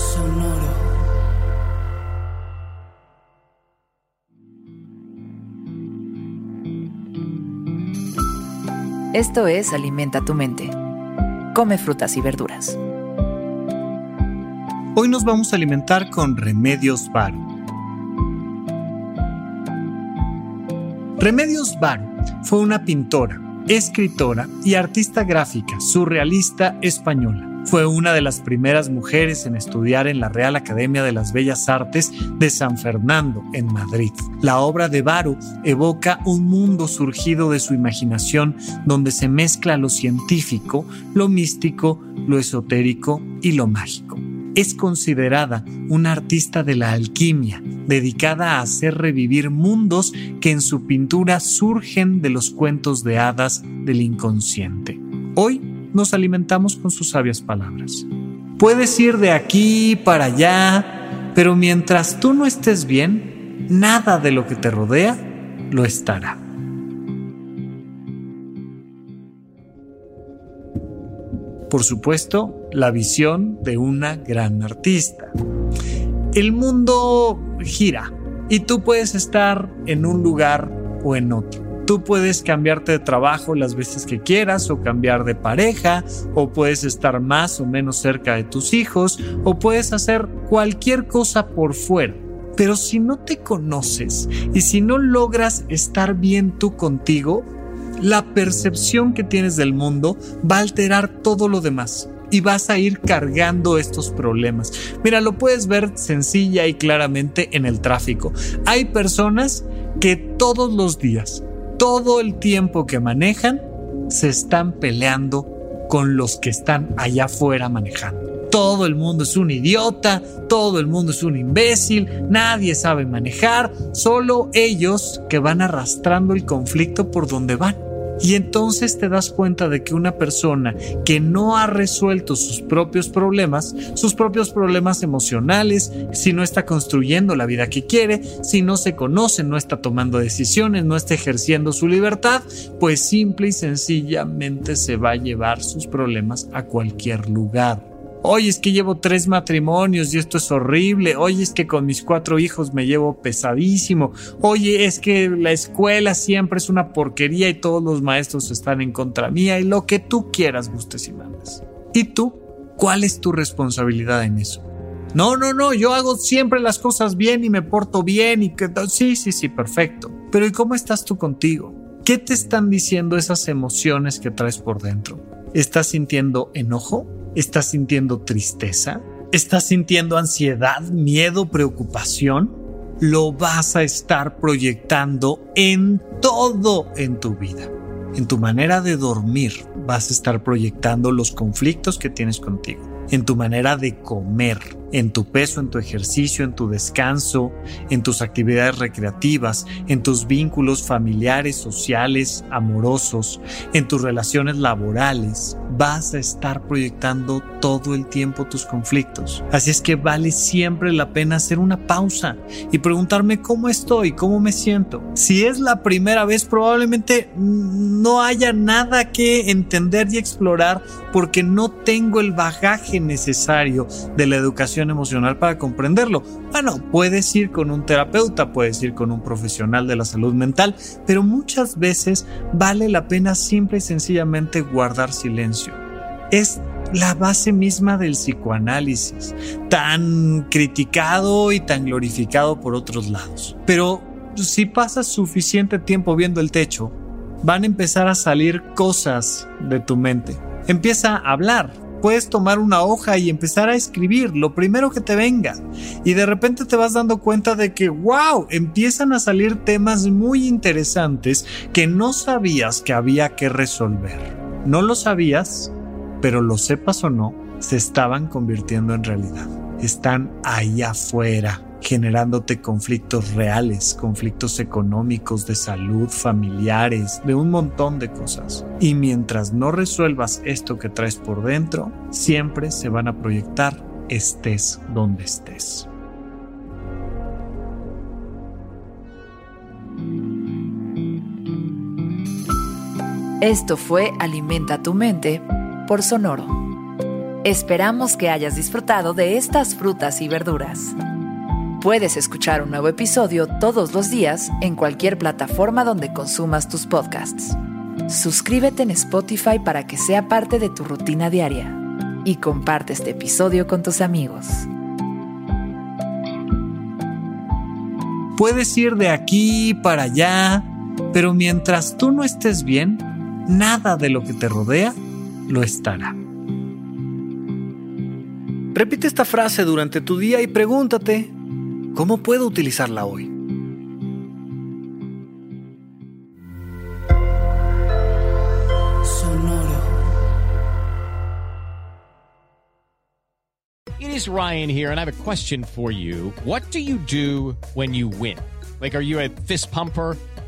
Sonoro. Esto es Alimenta tu mente. Come frutas y verduras. Hoy nos vamos a alimentar con Remedios Varo. Remedios Varo fue una pintora, escritora y artista gráfica surrealista española. Fue una de las primeras mujeres en estudiar en la Real Academia de las Bellas Artes de San Fernando, en Madrid. La obra de Varo evoca un mundo surgido de su imaginación donde se mezcla lo científico, lo místico, lo esotérico y lo mágico. Es considerada una artista de la alquimia, dedicada a hacer revivir mundos que en su pintura surgen de los cuentos de hadas del inconsciente. Hoy nos alimentamos con sus sabias palabras. Puedes ir de aquí para allá, pero mientras tú no estés bien, nada de lo que te rodea lo estará. Por supuesto, la visión de una gran artista. El mundo gira y tú puedes estar en un lugar o en otro Tú puedes cambiarte de trabajo las veces que quieras o cambiar de pareja o puedes estar más o menos cerca de tus hijos o puedes hacer cualquier cosa por fuera. Pero si no te conoces y si no logras estar bien tú contigo, la percepción que tienes del mundo va a alterar todo lo demás y vas a ir cargando estos problemas. Mira, lo puedes ver sencilla y claramente en el tráfico. Hay personas que todos los días todo el tiempo que manejan se están peleando con los que están allá afuera manejando. Todo el mundo es un idiota, todo el mundo es un imbécil, nadie sabe manejar, solo ellos que van arrastrando el conflicto por donde van. Y entonces te das cuenta de que una persona que no ha resuelto sus propios problemas, sus propios problemas emocionales, si no está construyendo la vida que quiere, si no se conoce, no está tomando decisiones, no está ejerciendo su libertad, pues simple y sencillamente se va a llevar sus problemas a cualquier lugar. Oye, es que llevo tres matrimonios y esto es horrible. Oye, es que con mis cuatro hijos me llevo pesadísimo. Oye, es que la escuela siempre es una porquería y todos los maestros están en contra mía y lo que tú quieras, gustes y mandes. ¿Y tú? ¿Cuál es tu responsabilidad en eso? No, no, no, yo hago siempre las cosas bien y me porto bien y que... Sí, sí, sí, perfecto. Pero ¿y cómo estás tú contigo? ¿Qué te están diciendo esas emociones que traes por dentro? ¿Estás sintiendo enojo? ¿Estás sintiendo tristeza? ¿Estás sintiendo ansiedad, miedo, preocupación? Lo vas a estar proyectando en todo en tu vida. En tu manera de dormir vas a estar proyectando los conflictos que tienes contigo. En tu manera de comer, en tu peso, en tu ejercicio, en tu descanso, en tus actividades recreativas, en tus vínculos familiares, sociales, amorosos, en tus relaciones laborales, vas a estar proyectando todo el tiempo tus conflictos. Así es que vale siempre la pena hacer una pausa y preguntarme cómo estoy, cómo me siento. Si es la primera vez, probablemente no haya nada que entender y explorar porque no tengo el bagaje necesario de la educación emocional para comprenderlo. Bueno, puedes ir con un terapeuta, puedes ir con un profesional de la salud mental, pero muchas veces vale la pena simple y sencillamente guardar silencio. Es la base misma del psicoanálisis, tan criticado y tan glorificado por otros lados. Pero si pasas suficiente tiempo viendo el techo, van a empezar a salir cosas de tu mente. Empieza a hablar, puedes tomar una hoja y empezar a escribir lo primero que te venga. Y de repente te vas dando cuenta de que, wow, empiezan a salir temas muy interesantes que no sabías que había que resolver. No lo sabías, pero lo sepas o no, se estaban convirtiendo en realidad. Están ahí afuera, generándote conflictos reales, conflictos económicos, de salud, familiares, de un montón de cosas. Y mientras no resuelvas esto que traes por dentro, siempre se van a proyectar estés donde estés. Esto fue Alimenta tu mente por Sonoro. Esperamos que hayas disfrutado de estas frutas y verduras. Puedes escuchar un nuevo episodio todos los días en cualquier plataforma donde consumas tus podcasts. Suscríbete en Spotify para que sea parte de tu rutina diaria y comparte este episodio con tus amigos. Puedes ir de aquí para allá, pero mientras tú no estés bien, nada de lo que te rodea lo estará. Repite esta frase durante tu día y pregúntate, ¿cómo puedo utilizarla hoy? Sonoro. It is Ryan here, and I have a question for you. What do you do when you win? Like, are you a fist pumper?